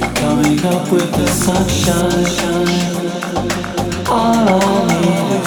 coming up with the sunshine. All I need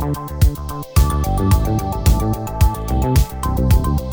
Thank you.